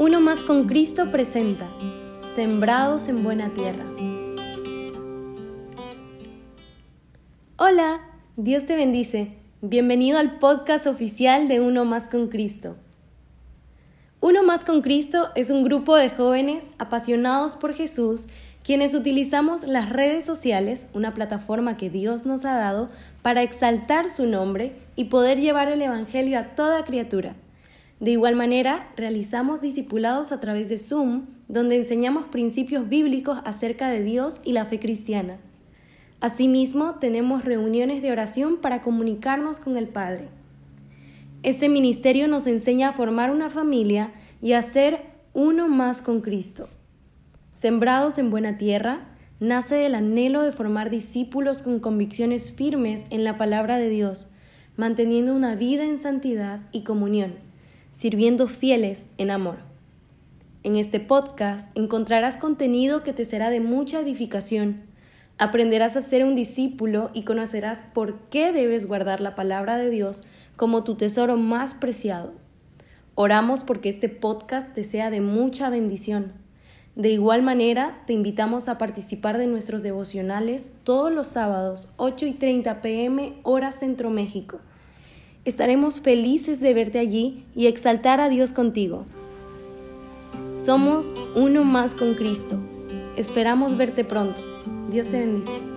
Uno más con Cristo presenta, Sembrados en Buena Tierra. Hola, Dios te bendice. Bienvenido al podcast oficial de Uno más con Cristo. Uno más con Cristo es un grupo de jóvenes apasionados por Jesús quienes utilizamos las redes sociales, una plataforma que Dios nos ha dado, para exaltar su nombre y poder llevar el Evangelio a toda criatura. De igual manera, realizamos discipulados a través de Zoom, donde enseñamos principios bíblicos acerca de Dios y la fe cristiana. Asimismo, tenemos reuniones de oración para comunicarnos con el Padre. Este ministerio nos enseña a formar una familia y a ser uno más con Cristo. Sembrados en buena tierra, nace del anhelo de formar discípulos con convicciones firmes en la palabra de Dios, manteniendo una vida en santidad y comunión sirviendo fieles en amor. En este podcast encontrarás contenido que te será de mucha edificación. Aprenderás a ser un discípulo y conocerás por qué debes guardar la palabra de Dios como tu tesoro más preciado. Oramos porque este podcast te sea de mucha bendición. De igual manera, te invitamos a participar de nuestros devocionales todos los sábados, 8 y 30 pm, hora Centro México. Estaremos felices de verte allí y exaltar a Dios contigo. Somos uno más con Cristo. Esperamos verte pronto. Dios te bendice.